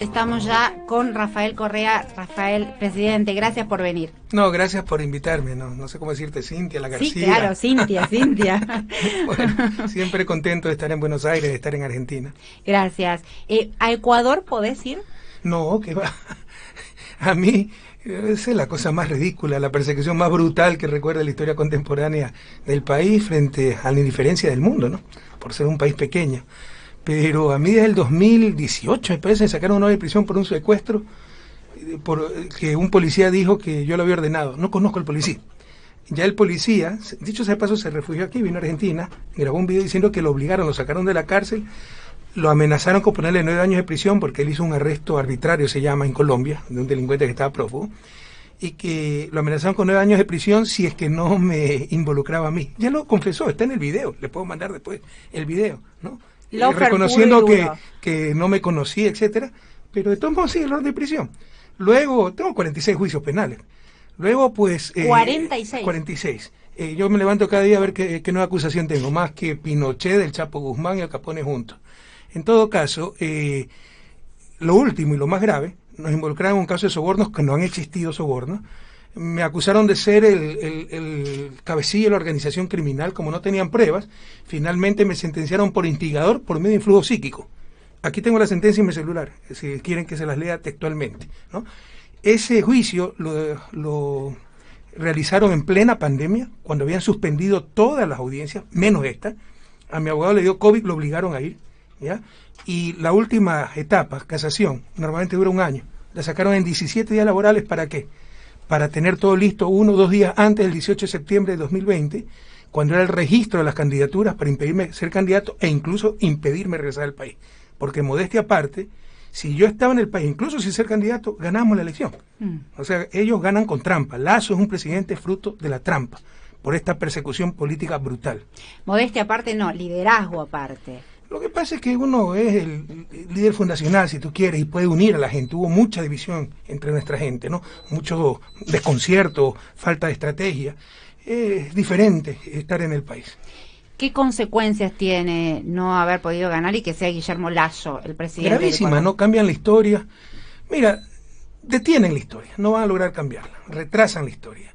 Estamos ya con Rafael Correa. Rafael, presidente, gracias por venir. No, gracias por invitarme. No, no sé cómo decirte, Cintia, la García. Sí, claro, Cintia, Cintia. bueno, siempre contento de estar en Buenos Aires, de estar en Argentina. Gracias. Eh, ¿A Ecuador podés ir? No, que va. A mí, esa es la cosa más ridícula, la persecución más brutal que recuerda la historia contemporánea del país frente a la indiferencia del mundo, ¿no? Por ser un país pequeño pero a mí desde el 2018 me parece sacaron una de prisión por un secuestro eh, por que un policía dijo que yo lo había ordenado. No conozco al policía. Ya el policía, dicho sea paso, se refugió aquí, vino a Argentina, grabó un video diciendo que lo obligaron, lo sacaron de la cárcel, lo amenazaron con ponerle nueve años de prisión porque él hizo un arresto arbitrario, se llama, en Colombia, de un delincuente que estaba prófugo, y que lo amenazaron con nueve años de prisión si es que no me involucraba a mí. Ya lo confesó, está en el video, le puedo mandar después el video, ¿no? Reconociendo que, que, no me conocí, etcétera, pero de todos modos sí, el orden de prisión. Luego, tengo 46 juicios penales. Luego, pues... Eh, 46. 46. Eh, yo me levanto cada día a ver qué, nueva acusación tengo, más que Pinochet, del Chapo Guzmán y el Capone juntos. En todo caso, eh, lo último y lo más grave, nos involucraron en un caso de sobornos que no han existido sobornos, me acusaron de ser el, el, cabecilla de la organización criminal, como no tenían pruebas, finalmente me sentenciaron por instigador por medio de influjo psíquico. Aquí tengo la sentencia en mi celular, si quieren que se las lea textualmente. ¿no? Ese juicio lo, lo realizaron en plena pandemia, cuando habían suspendido todas las audiencias, menos esta. A mi abogado le dio COVID, lo obligaron a ir. ¿ya? Y la última etapa, casación, normalmente dura un año. La sacaron en 17 días laborales, ¿para qué? Para tener todo listo uno o dos días antes del 18 de septiembre de 2020, cuando era el registro de las candidaturas para impedirme ser candidato e incluso impedirme regresar al país. Porque modestia aparte, si yo estaba en el país, incluso sin ser candidato, ganamos la elección. Mm. O sea, ellos ganan con trampa. Lazo es un presidente fruto de la trampa, por esta persecución política brutal. Modestia aparte, no, liderazgo aparte. Lo que pasa es que uno es el líder fundacional, si tú quieres, y puede unir a la gente. Hubo mucha división entre nuestra gente, ¿no? Mucho desconcierto, falta de estrategia. Es diferente estar en el país. ¿Qué consecuencias tiene no haber podido ganar y que sea Guillermo Lazo el presidente? Gravísima, no cambian la historia. Mira, detienen la historia, no van a lograr cambiarla, retrasan la historia.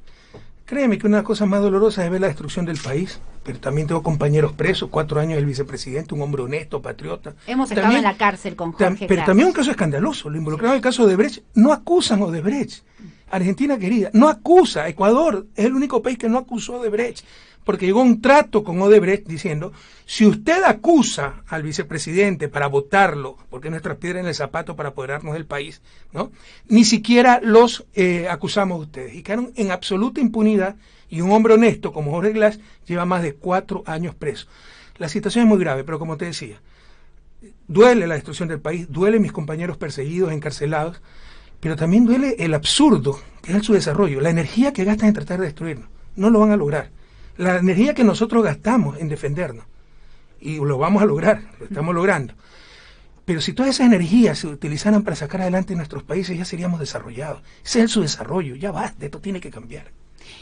Créeme que una cosa más dolorosa es ver la destrucción del país pero también tengo compañeros presos, cuatro años el vicepresidente, un hombre honesto, patriota. Hemos estado en la cárcel con Jorge Pero también un caso escandaloso, lo involucrado en el caso de Brecht, no acusan a Odebrecht. Argentina querida, no acusa, Ecuador es el único país que no acusó a Odebrecht, porque llegó un trato con Odebrecht diciendo, si usted acusa al vicepresidente para votarlo, porque nuestras piedras en el zapato para apoderarnos del país, ¿no? Ni siquiera los eh, acusamos a ustedes. Y quedaron en absoluta impunidad y un hombre honesto como Jorge Glass lleva más de cuatro años preso. La situación es muy grave, pero como te decía, duele la destrucción del país, duele mis compañeros perseguidos, encarcelados, pero también duele el absurdo que es su desarrollo, la energía que gastan en tratar de destruirnos. No lo van a lograr. La energía que nosotros gastamos en defendernos. Y lo vamos a lograr, lo estamos logrando. Pero si todas esas energías se utilizaran para sacar adelante nuestros países, ya seríamos desarrollados. Ese es su desarrollo, ya basta, esto tiene que cambiar.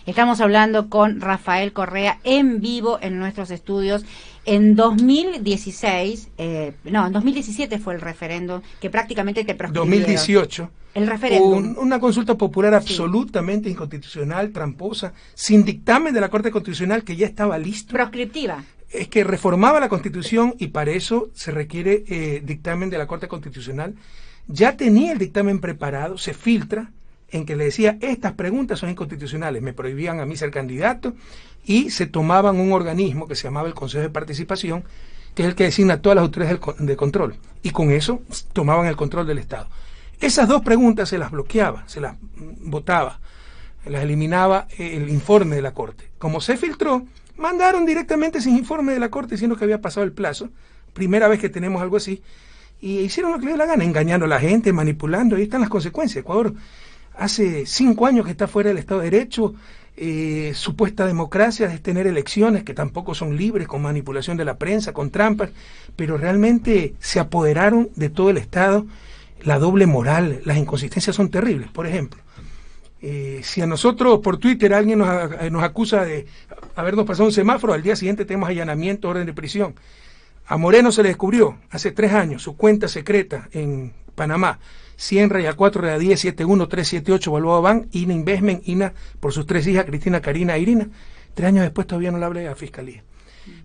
Estamos hablando con Rafael Correa en vivo en nuestros estudios. En 2016, eh, no, en 2017 fue el referéndum que prácticamente te proscribió. 2018. El referéndum. una consulta popular absolutamente inconstitucional, tramposa, sin dictamen de la Corte Constitucional que ya estaba listo. Proscriptiva. Es que reformaba la Constitución y para eso se requiere eh, dictamen de la Corte Constitucional. Ya tenía el dictamen preparado, se filtra, en que le decía, estas preguntas son inconstitucionales, me prohibían a mí ser candidato y se tomaban un organismo que se llamaba el Consejo de Participación, que es el que designa todas las autoridades de control, y con eso tomaban el control del Estado. Esas dos preguntas se las bloqueaba, se las votaba, las eliminaba el informe de la Corte. Como se filtró, mandaron directamente ese informe de la Corte diciendo que había pasado el plazo, primera vez que tenemos algo así, y hicieron lo que les dio la gana, engañando a la gente, manipulando, ahí están las consecuencias. Ecuador hace cinco años que está fuera del Estado de Derecho, eh, supuesta democracia es tener elecciones que tampoco son libres, con manipulación de la prensa, con trampas, pero realmente se apoderaron de todo el Estado, la doble moral, las inconsistencias son terribles. Por ejemplo, eh, si a nosotros por Twitter alguien nos, nos acusa de habernos pasado un semáforo, al día siguiente tenemos allanamiento, orden de prisión. A Moreno se le descubrió hace tres años su cuenta secreta en Panamá. 100 raya 4 raya 10 71 378 Balboa Ban, INA Investment, INA por sus tres hijas, Cristina, Karina e Irina. Tres años después todavía no le habla de la fiscalía.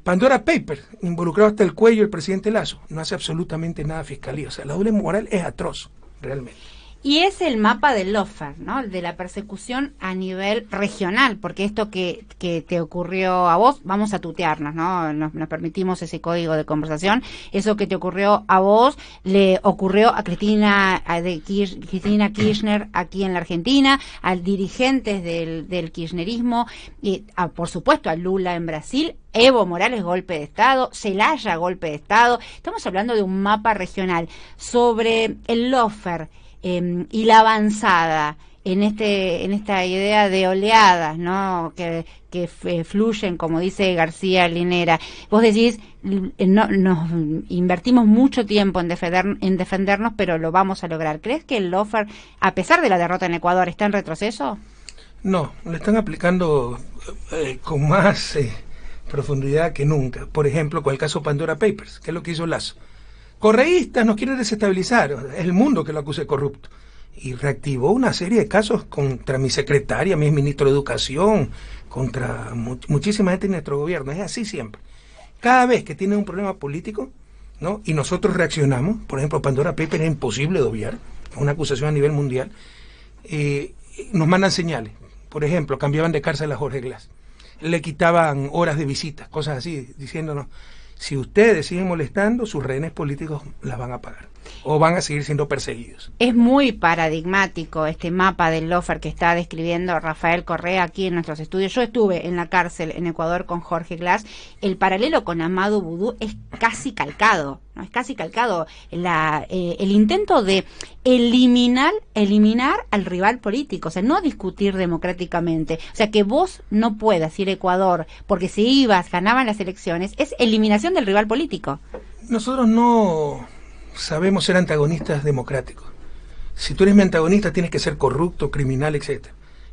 Pandora Paper, involucrado hasta el cuello el presidente Lazo, no hace absolutamente nada fiscalía. O sea, la doble moral es atroz, realmente. Y es el mapa del lofer, ¿no? De la persecución a nivel regional, porque esto que, que te ocurrió a vos, vamos a tutearnos, ¿no? Nos, permitimos ese código de conversación. Eso que te ocurrió a vos le ocurrió a Cristina, a de Cristina Kirchner aquí en la Argentina, a dirigentes del, del kirchnerismo, y a, por supuesto a Lula en Brasil, Evo Morales, golpe de Estado, Celaya, golpe de Estado. Estamos hablando de un mapa regional sobre el lofer Em, y la avanzada en este en esta idea de oleadas no que, que fluyen como dice García Linera. Vos decís no, nos invertimos mucho tiempo en defender en defendernos pero lo vamos a lograr. Crees que el Lofer a pesar de la derrota en Ecuador está en retroceso no le están aplicando eh, con más eh, profundidad que nunca. Por ejemplo con el caso Pandora Papers que es lo que hizo Lazo Correístas nos quieren desestabilizar, es el mundo que lo acuse de corrupto. Y reactivó una serie de casos contra mi secretaria, mi ministro de Educación, contra muchísima gente en nuestro gobierno. Es así siempre. Cada vez que tiene un problema político, ¿no? y nosotros reaccionamos, por ejemplo, Pandora Paper es imposible de obviar, una acusación a nivel mundial, eh, nos mandan señales. Por ejemplo, cambiaban de cárcel a Jorge Glass. Le quitaban horas de visita, cosas así, diciéndonos, si ustedes siguen molestando, sus rehenes políticos las van a pagar o van a seguir siendo perseguidos. Es muy paradigmático este mapa del lofer que está describiendo Rafael Correa aquí en nuestros estudios. Yo estuve en la cárcel en Ecuador con Jorge Glass. El paralelo con Amado Vudú es casi calcado, ¿no? Es casi calcado. La, eh, el intento de eliminar, eliminar al rival político, o sea, no discutir democráticamente. O sea, que vos no puedas ir a Ecuador porque si ibas, ganaban las elecciones, es eliminación del rival político. Nosotros no sabemos ser antagonistas democráticos. Si tú eres mi antagonista tienes que ser corrupto, criminal, etc.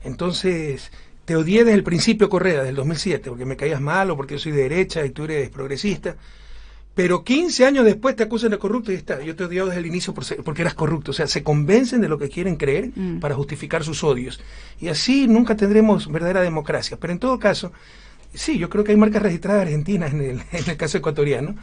Entonces, te odié desde el principio Correa, del 2007, porque me caías mal o porque yo soy de derecha y tú eres progresista. Pero 15 años después te acusan de corrupto y está. Yo te he odiado desde el inicio porque eras corrupto. O sea, se convencen de lo que quieren creer mm. para justificar sus odios. Y así nunca tendremos verdadera democracia. Pero en todo caso, sí, yo creo que hay marcas registradas argentinas en el, en el caso ecuatoriano.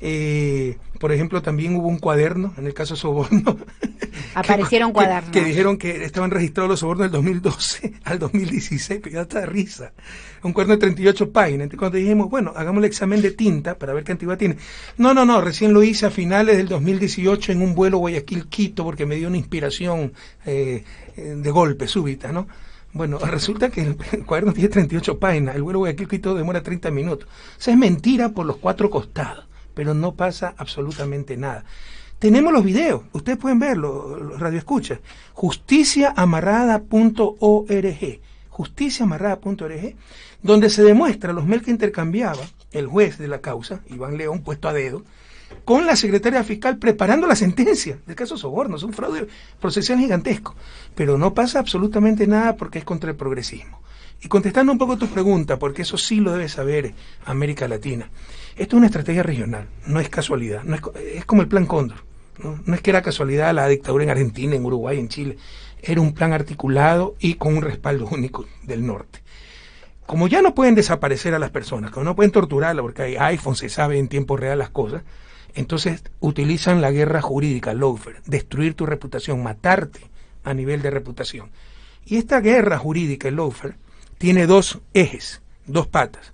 Eh, por ejemplo, también hubo un cuaderno, en el caso Soborno. Aparecieron cuadernos. Que, dijeron que estaban registrados los sobornos del 2012 al 2016, que ya está risa. Un cuaderno de 38 páginas. Entonces, cuando dijimos, bueno, hagamos el examen de tinta para ver qué antigüedad tiene. No, no, no, recién lo hice a finales del 2018 en un vuelo Guayaquil-Quito porque me dio una inspiración eh, de golpe súbita, ¿no? Bueno, resulta que el, cuaderno tiene 38 páginas, el vuelo Guayaquil-Quito demora 30 minutos. O sea, es mentira por los cuatro costados pero no pasa absolutamente nada. Tenemos los videos, ustedes pueden verlo, radio escucha. Justiciaamarrada.org, justiciaamarrada.org, donde se demuestra los mails que intercambiaba el juez de la causa, Iván León, puesto a dedo, con la secretaria fiscal preparando la sentencia del caso Soborno. Es un fraude procesal gigantesco. Pero no pasa absolutamente nada porque es contra el progresismo. Y contestando un poco tu pregunta, porque eso sí lo debe saber América Latina. Esto es una estrategia regional, no es casualidad, no es, como el plan Cóndor. ¿no? no es que era casualidad la dictadura en Argentina, en Uruguay, en Chile. Era un plan articulado y con un respaldo único del norte. Como ya no pueden desaparecer a las personas, como no pueden torturarlas porque hay iPhone, se sabe en tiempo real las cosas, entonces utilizan la guerra jurídica, lawfare, destruir tu reputación, matarte a nivel de reputación. Y esta guerra jurídica, el lawfare, tiene dos ejes, dos patas.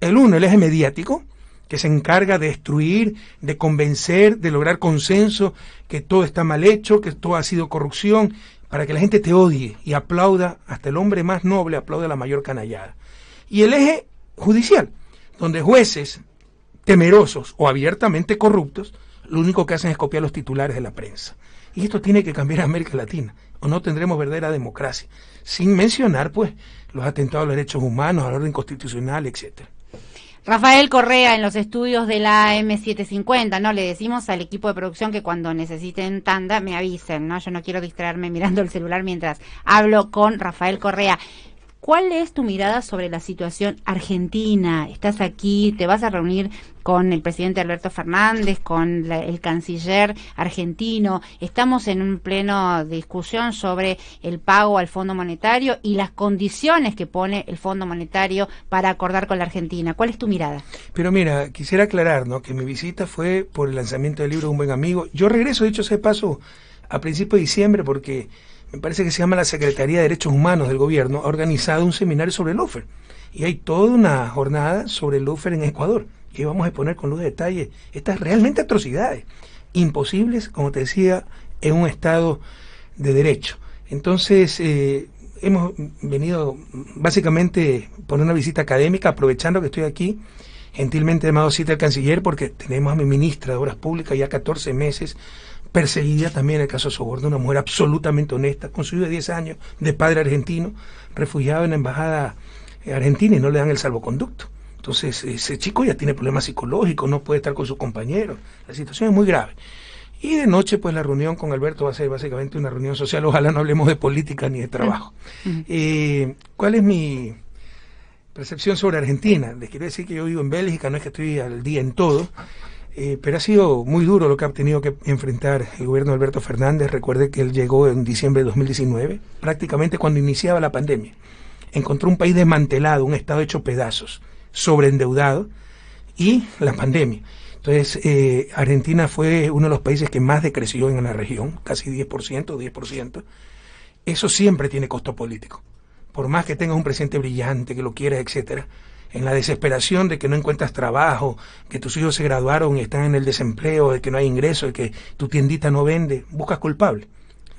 El uno, el eje mediático, que se encarga de destruir, de convencer, de lograr consenso, que todo está mal hecho, que todo ha sido corrupción, para que la gente te odie y aplauda, hasta el hombre más noble aplaude la mayor canallada. Y el eje judicial, donde jueces temerosos o abiertamente corruptos, lo único que hacen es copiar los titulares de la prensa. Y esto tiene que cambiar en América Latina, o no tendremos verdadera democracia, sin mencionar pues los atentados a los derechos humanos, al orden constitucional, etcétera. Rafael Correa en los estudios de la M750, ¿no? Le decimos al equipo de producción que cuando necesiten tanda me avisen, ¿no? Yo no quiero distraerme mirando el celular mientras hablo con Rafael Correa. ¿Cuál es tu mirada sobre la situación argentina? Estás aquí, te vas a reunir con el presidente Alberto Fernández, con el canciller argentino. Estamos en un pleno de discusión sobre el pago al Fondo Monetario y las condiciones que pone el Fondo Monetario para acordar con la Argentina. ¿Cuál es tu mirada? Pero mira, quisiera aclarar ¿no? que mi visita fue por el lanzamiento del libro de un buen amigo. Yo regreso, dicho ese paso, a principios de diciembre porque me parece que se llama la Secretaría de Derechos Humanos del Gobierno, ha organizado un seminario sobre el UFER. Y hay toda una jornada sobre el UFER en Ecuador, que vamos a exponer con luz de detalle estas realmente atrocidades, imposibles, como te decía, en un Estado de Derecho. Entonces, eh, hemos venido básicamente por una visita académica, aprovechando que estoy aquí, gentilmente llamado cita al canciller, porque tenemos a mi ministra de Obras Públicas ya 14 meses perseguida también en el caso de Soborno, una mujer absolutamente honesta, con su hijo de 10 años, de padre argentino, refugiado en la embajada eh, argentina y no le dan el salvoconducto. Entonces, ese chico ya tiene problemas psicológicos, no puede estar con sus compañeros. La situación es muy grave. Y de noche, pues la reunión con Alberto va a ser básicamente una reunión social. Ojalá no hablemos de política ni de trabajo. Eh, ¿Cuál es mi percepción sobre Argentina? Les quiero decir que yo vivo en Bélgica, no es que estoy al día en todo. Eh, pero ha sido muy duro lo que ha tenido que enfrentar el gobierno de Alberto Fernández. Recuerde que él llegó en diciembre de 2019, prácticamente cuando iniciaba la pandemia. Encontró un país desmantelado, un Estado hecho pedazos, sobreendeudado y la pandemia. Entonces, eh, Argentina fue uno de los países que más decreció en la región, casi 10%, 10%. Eso siempre tiene costo político. Por más que tengas un presidente brillante, que lo quieras, etcétera, en la desesperación de que no encuentras trabajo, que tus hijos se graduaron y están en el desempleo, de que no hay ingreso, de que tu tiendita no vende, buscas culpables,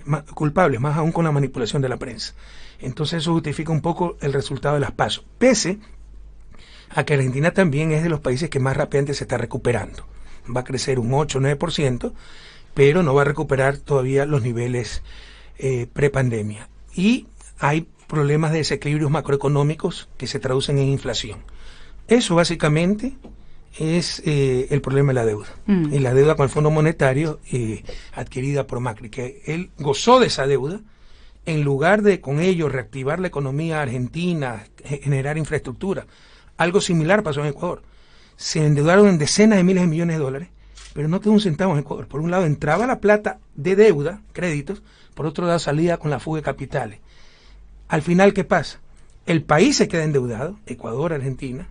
más, culpables, más aún con la manipulación de la prensa. Entonces eso justifica un poco el resultado de las pasos, pese a que Argentina también es de los países que más rápidamente se está recuperando. Va a crecer un 8 o 9%, pero no va a recuperar todavía los niveles eh, prepandemia. Y hay problemas de desequilibrios macroeconómicos que se traducen en inflación. Eso básicamente es eh, el problema de la deuda. Mm. Y la deuda con el Fondo Monetario eh, adquirida por Macri, que él gozó de esa deuda, en lugar de con ello reactivar la economía argentina, generar infraestructura. Algo similar pasó en Ecuador. Se endeudaron en decenas de miles de millones de dólares, pero no quedó un centavo en Ecuador. Por un lado entraba la plata de deuda, créditos, por otro lado salía con la fuga de capitales. Al final, ¿qué pasa? El país se queda endeudado, Ecuador, Argentina,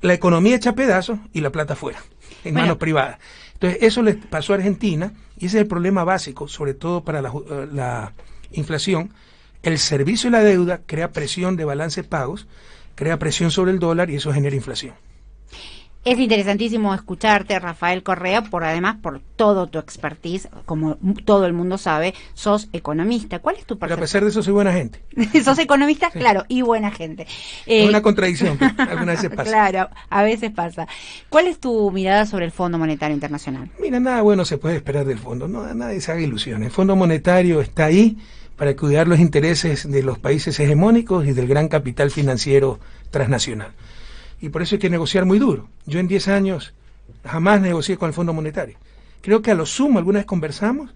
la economía echa pedazos y la plata fuera, en manos privadas. Entonces, eso le pasó a Argentina y ese es el problema básico, sobre todo para la, la inflación. El servicio y la deuda crea presión de balance de pagos, crea presión sobre el dólar y eso genera inflación. Es interesantísimo escucharte, Rafael Correa, por además por todo tu expertise, como todo el mundo sabe, sos economista. ¿Cuál es tu percepción? Pero a pesar de eso soy buena gente. sos economista, claro, y buena gente. es una eh, contradicción, algunas veces pasa. Claro, a veces pasa. ¿Cuál es tu mirada sobre el Fondo Monetario Internacional? Mira, nada bueno se puede esperar del fondo, no, nadie se haga ilusiones. El Fondo Monetario está ahí para cuidar los intereses de los países hegemónicos y del gran capital financiero transnacional y por eso hay que negociar muy duro. Yo en 10 años jamás negocié con el Fondo Monetario. Creo que a lo sumo alguna vez conversamos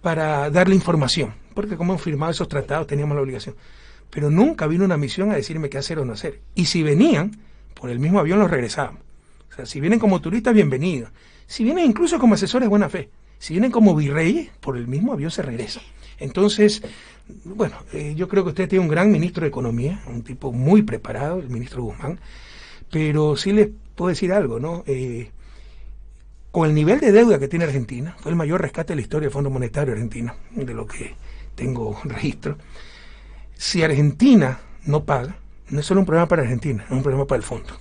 para darle información, porque como hemos firmado esos tratados teníamos la obligación. Pero nunca vino una misión a decirme qué hacer o no hacer. Y si venían, por el mismo avión los regresábamos. O sea, si vienen como turistas, bienvenidos. Si vienen incluso como asesores, buena fe. Si vienen como virreyes, por el mismo avión se regresan. Entonces, bueno, eh, yo creo que usted tiene un gran ministro de Economía, un tipo muy preparado, el ministro Guzmán, pero sí les puedo decir algo, ¿no? Eh, con el nivel de deuda que tiene Argentina, fue el mayor rescate de la historia del Fondo Monetario Argentino, de lo que tengo registro. Si Argentina no paga, no es solo un problema para Argentina, es un problema para el fondo.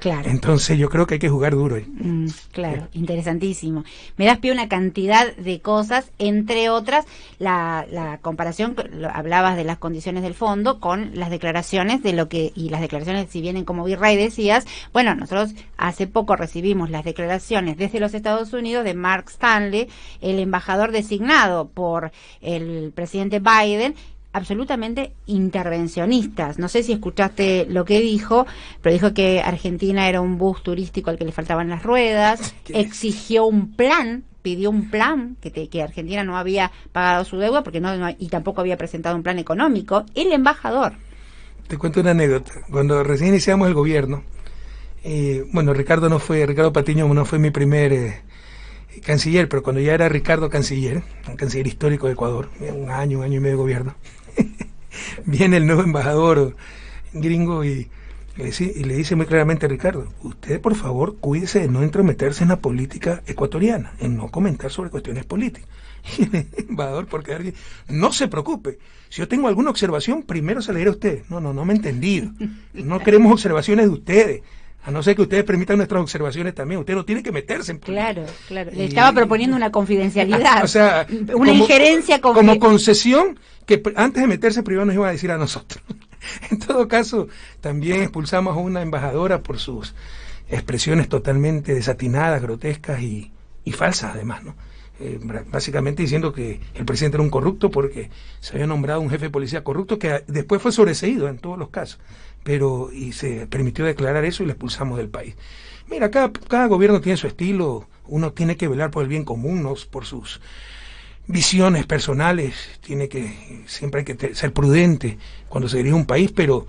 Claro. Entonces yo creo que hay que jugar duro. Mm, claro, interesantísimo. Me das pie una cantidad de cosas, entre otras la, la comparación, hablabas de las condiciones del fondo con las declaraciones de lo que, y las declaraciones si vienen como virrey decías, bueno, nosotros hace poco recibimos las declaraciones desde los Estados Unidos de Mark Stanley, el embajador designado por el presidente Biden, absolutamente intervencionistas. No sé si escuchaste lo que dijo, pero dijo que Argentina era un bus turístico al que le faltaban las ruedas, exigió un plan pidió un plan que, que Argentina no había pagado su deuda porque no, y tampoco había presentado un plan económico el embajador te cuento una anécdota. Cuando recién iniciamos el gobierno, eh, bueno, Ricardo no fue, Ricardo Patiño no fue mi primer eh, canciller, pero cuando ya era Ricardo canciller, un canciller histórico de Ecuador, un año, un año y medio de gobierno, viene el nuevo embajador gringo y y le dice muy claramente a Ricardo, usted por favor cuídese de no entrometerse en la política ecuatoriana, en no comentar sobre cuestiones políticas. Y el embajador, porque alguien, no se preocupe, si yo tengo alguna observación, primero se la diré a usted. No, no, no me he entendido. No queremos observaciones de ustedes. A no ser que ustedes permitan nuestras observaciones también. Usted no tiene que meterse en Claro, claro. Le estaba proponiendo una confidencialidad. o sea, una injerencia como concesión que antes de meterse primero nos iba a decir a nosotros. en todo caso, también expulsamos a una embajadora por sus expresiones totalmente desatinadas, grotescas y, falsas además, ¿no? Eh, básicamente diciendo que el presidente era un corrupto porque se había nombrado un jefe de policía corrupto que después fue sobreseído en todos los casos, pero y se permitió declarar eso y le expulsamos del país. Mira, cada, cada gobierno tiene su estilo, uno tiene que velar por el bien común, no por sus visiones personales, tiene que siempre hay que ser prudente cuando se dirige un país, pero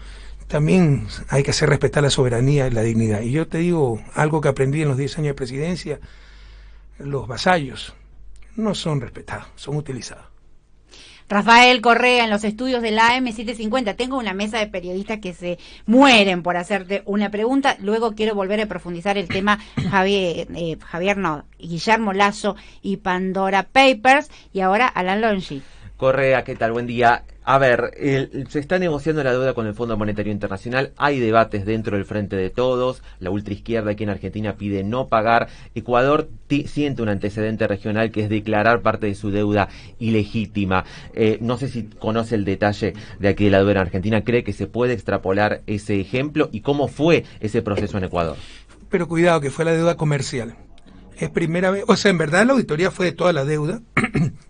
también hay que hacer respetar la soberanía y la dignidad. Y yo te digo algo que aprendí en los 10 años de presidencia, los vasallos no son respetados, son utilizados. Rafael Correa en los estudios de la AM750. Tengo una mesa de periodistas que se mueren por hacerte una pregunta. Luego quiero volver a profundizar el tema Javier, eh, Javier no, Guillermo Lazo y Pandora Papers. Y ahora Alan Longi. Correa, ¿qué tal? Buen día. A ver, se está negociando la deuda con el Fondo Monetario Internacional, hay debates dentro del Frente de Todos, la ultraizquierda aquí en Argentina pide no pagar, Ecuador siente un antecedente regional que es declarar parte de su deuda ilegítima. Eh, no sé si conoce el detalle de aquí de la deuda en Argentina, cree que se puede extrapolar ese ejemplo y cómo fue ese proceso en Ecuador. Pero cuidado, que fue la deuda comercial es primera vez, o sea, en verdad la auditoría fue de toda la deuda,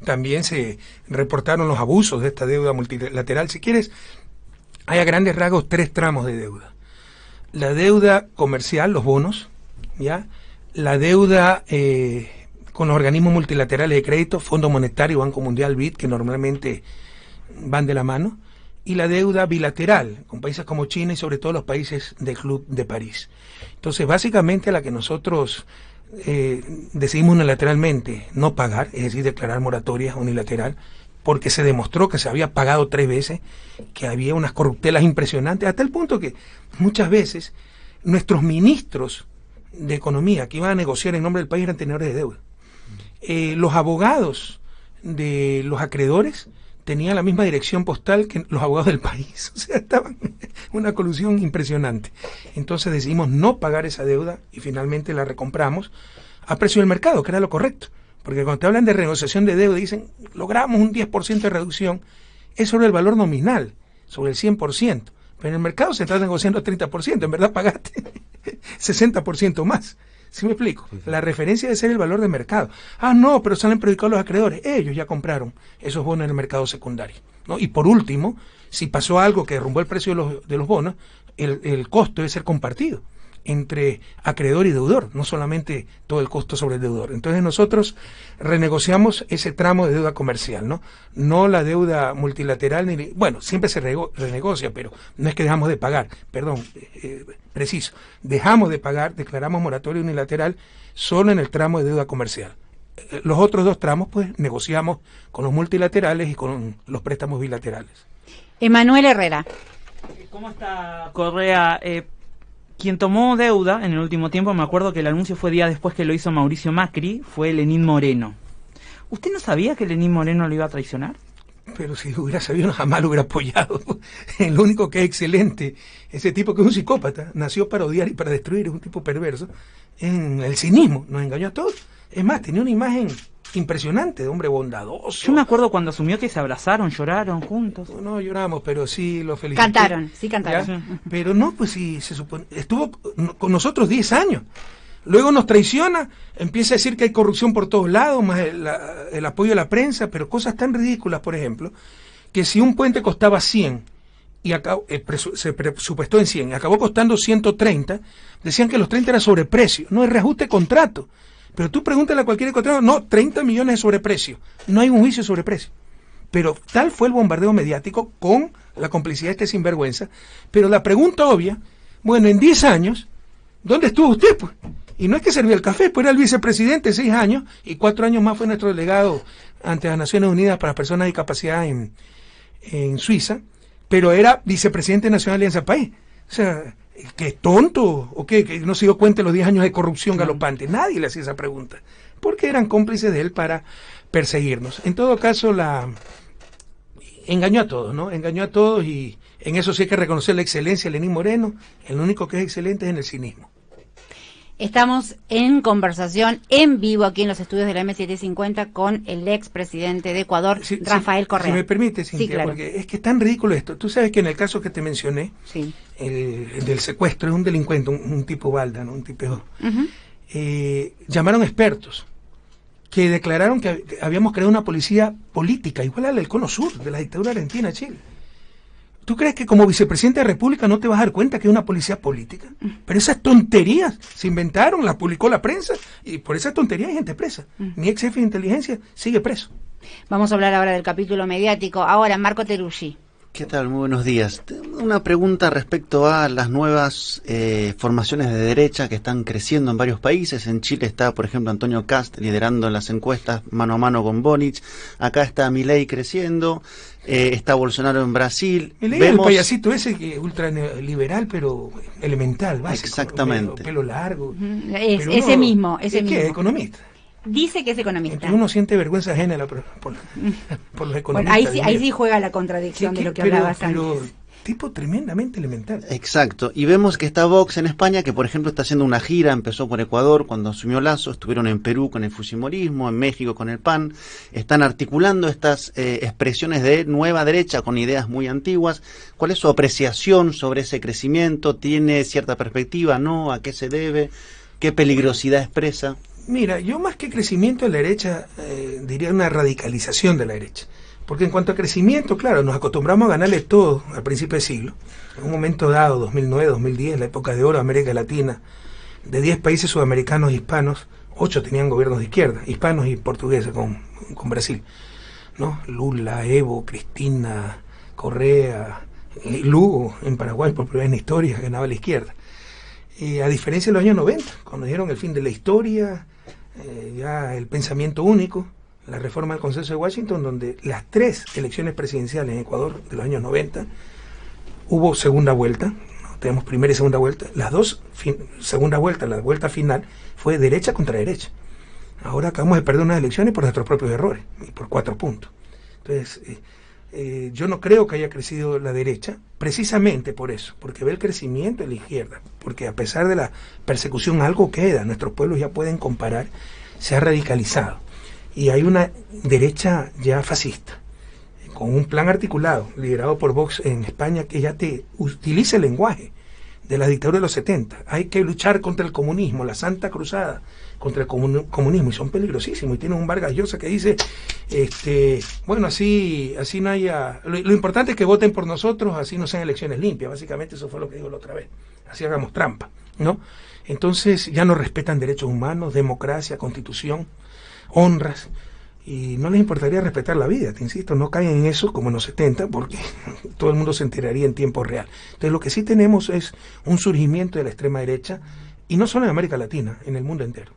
también se reportaron los abusos de esta deuda multilateral. Si quieres, hay a grandes rasgos tres tramos de deuda. La deuda comercial, los bonos, ¿ya? La deuda eh, con los organismos multilaterales de crédito, Fondo Monetario, Banco Mundial, BID, que normalmente van de la mano, y la deuda bilateral con países como China y sobre todo los países del Club de París. Entonces, básicamente la que nosotros eh, decidimos unilateralmente no pagar, es decir, declarar moratoria unilateral, porque se demostró que se había pagado tres veces, que había unas corruptelas impresionantes, hasta el punto que muchas veces nuestros ministros de Economía que iban a negociar en nombre del país eran tenedores de deuda. Eh, los abogados de los acreedores tenían la misma dirección postal que los abogados del país. O sea, estaban una colusión impresionante. Entonces decidimos no pagar esa deuda y finalmente la recompramos a precio del mercado, que era lo correcto. Porque cuando te hablan de renegociación de deuda, dicen, logramos un 10% de reducción, es sobre el valor nominal, sobre el 100%. Pero en el mercado se está negociando 30%, en verdad pagaste 60% más. ¿Sí me explico? La referencia debe ser el valor de mercado. Ah, no, pero salen perjudicados los acreedores. Ellos ya compraron esos bonos en el mercado secundario. ¿no? Y por último, si pasó algo que derrumbó el precio de los, de los bonos, el, el costo debe ser compartido entre acreedor y deudor, no solamente todo el costo sobre el deudor. Entonces nosotros renegociamos ese tramo de deuda comercial, ¿no? No la deuda multilateral, ni, bueno, siempre se renegocia, pero no es que dejamos de pagar, perdón, eh, preciso, dejamos de pagar, declaramos moratorio unilateral solo en el tramo de deuda comercial. Eh, los otros dos tramos, pues, negociamos con los multilaterales y con los préstamos bilaterales. Emanuel Herrera. ¿Cómo está Correa? Eh, quien tomó deuda en el último tiempo, me acuerdo que el anuncio fue día después que lo hizo Mauricio Macri, fue Lenín Moreno. ¿Usted no sabía que Lenín Moreno lo iba a traicionar? Pero si hubiera sabido, jamás lo hubiera apoyado. lo único que es excelente, ese tipo que es un psicópata, nació para odiar y para destruir, es un tipo perverso, en el cinismo, nos engañó a todos. Es más, tenía una imagen impresionante, de hombre bondadoso. Yo me acuerdo cuando asumió que se abrazaron, lloraron juntos. No, lloramos, pero sí lo felicité. Cantaron, sí cantaron. Pero no, pues sí, se supone, estuvo con nosotros 10 años. Luego nos traiciona, empieza a decir que hay corrupción por todos lados, más el, apoyo de la prensa, pero cosas tan ridículas, por ejemplo, que si un puente costaba 100 y acabó, eh, se presupuestó en 100 y acabó costando 130, decían que los 30 era sobreprecio, no es reajuste de contrato. Pero tú pregúntale a cualquier ecuatoriano, no, 30 millones de sobreprecio. No hay un juicio de sobreprecio. Pero tal fue el bombardeo mediático con la complicidad de este sinvergüenza. Pero la pregunta obvia, bueno, en 10 años, ¿dónde estuvo usted? Pues? Y no es que servía el café, pues era el vicepresidente seis años y cuatro años más fue nuestro delegado ante las Naciones Unidas para personas de discapacidad en, Suiza, pero era vicepresidente nacional de Alianza País. O sea, ¿qué tonto? ¿O qué? Que no se dio cuenta de los 10 años de corrupción galopante. Nadie le hacía esa pregunta. Porque eran cómplices de él para perseguirnos. En todo caso, la engañó a todos, ¿no? Engañó a todos y en eso sí hay que reconocer la excelencia de Lenín Moreno. El único que es excelente es en el cinismo. Estamos en conversación en vivo aquí en los estudios de la M750 con el ex presidente de Ecuador, Rafael Correa. Si me permite, Cintia, Sí, claro. porque es que es tan ridículo esto. Tú sabes que en el caso que te mencioné, Sí. el, el del secuestro, es un delincuente, un, un tipo balda, ¿no? un tipo... Eh, llamaron expertos que declararon que hab- habíamos creado una policía política, igual a la del Cono Sur, de la dictadura argentina, Chile. ¿Tú crees que como vicepresidente de la República no te vas a dar cuenta que es una policía política? Pero esas tonterías se inventaron, las publicó la prensa, y por esas tonterías hay gente presa. Mi ex jefe de inteligencia sigue preso. Vamos a hablar ahora del capítulo mediático. Ahora, Marco Teruggi. ¿Qué tal? Muy buenos días. Tengo Una pregunta respecto a las nuevas eh, formaciones de derecha que están creciendo en varios países. En Chile está, por ejemplo, Antonio Cast liderando las encuestas mano a mano con Boric. Acá está Milei creciendo. eh, está Bolsonaro en Brasil. Leí el payasito ese que es ultra liberal, pero elemental, básico. Exactamente. Pelo, pelo largo. Ujú, es- Pero ese mismo, ese ¿es que mismo. es economista. Dice que es economista. Entonces uno siente vergüenza ajena la- por, por- por los Bueno, economistas. ahí sí, ahí sí juega la contradicción Sí, de lo que pero- hablabas pero antes. tipo tremendamente elemental. Exacto. Y vemos que está Vox en España, que por ejemplo está haciendo una gira, empezó por Ecuador cuando asumió Lazo, estuvieron en Perú con el Fujimorismo, en México con el PAN, están articulando estas eh, expresiones de nueva derecha con ideas muy antiguas. ¿Cuál es su apreciación sobre ese crecimiento? ¿Tiene cierta perspectiva? ¿No? ¿A qué se debe? ¿Qué peligrosidad expresa? Mira, yo más que crecimiento de la derecha, eh, diría una radicalización de la derecha. Porque en cuanto a crecimiento, claro, nos acostumbramos a ganarle todo al principio del siglo. En un momento dado, 2009, 2010, la época de oro de América Latina, de 10 países sudamericanos hispanos, 8 tenían gobiernos de izquierda, hispanos y portugueses con, con Brasil. ¿no? Lula, Evo, Cristina, Correa, y Lugo en Paraguay por primera vez en historia ganaba la izquierda. Eh, a diferencia de los años 90, cuando dieron el fin de la historia, eh, ya el pensamiento único, la reforma del Consenso de Washington, donde las tres elecciones presidenciales en Ecuador de los años 90 hubo segunda vuelta, ¿no? tenemos primera y segunda vuelta, las dos, segunda vuelta, la vuelta final fue derecha contra derecha. Ahora acabamos de perder unas elecciones por nuestros propios errores, y por cuatro puntos. Entonces, eh, eh, yo no creo que haya crecido la derecha, precisamente por eso, porque ve el crecimiento de la izquierda, porque a pesar de la persecución algo queda, nuestros pueblos ya pueden comparar, se ha radicalizado. Y hay una derecha ya fascista, con un plan articulado, liderado por Vox en España, que ya te utiliza el lenguaje de la dictadura de los 70. Hay que luchar contra el comunismo, la Santa Cruzada contra el comun- comunismo, y son peligrosísimos. Y tienen un Vargas Llosa que dice, este, bueno, así, así no haya... Lo, lo importante es que voten por nosotros, así no sean elecciones limpias. Básicamente eso fue lo que dijo la otra vez. Así hagamos trampa, ¿no? Entonces ya no respetan derechos humanos, democracia, constitución, honras y no les importaría respetar la vida, te insisto, no caen en eso como en los 70 porque todo el mundo se enteraría en tiempo real. Entonces lo que sí tenemos es un surgimiento de la extrema derecha y no solo en América Latina, en el mundo entero.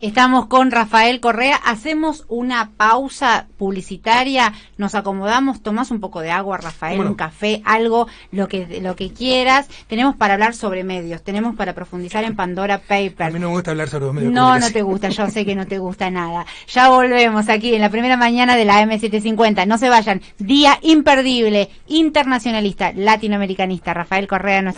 Estamos con Rafael Correa. Hacemos una pausa publicitaria. Nos acomodamos. Tomás un poco de agua, Rafael, Bueno. un café, algo, lo que, lo que quieras. Tenemos para hablar sobre medios. Tenemos para profundizar en Pandora A Papers. mí no me gusta hablar sobre los medios No, no te gusta, yo sé que no te gusta nada. Ya volvemos aquí en la primera mañana de la M750. No se vayan. Día imperdible, internacionalista, latinoamericanista. Rafael Correa, nuestro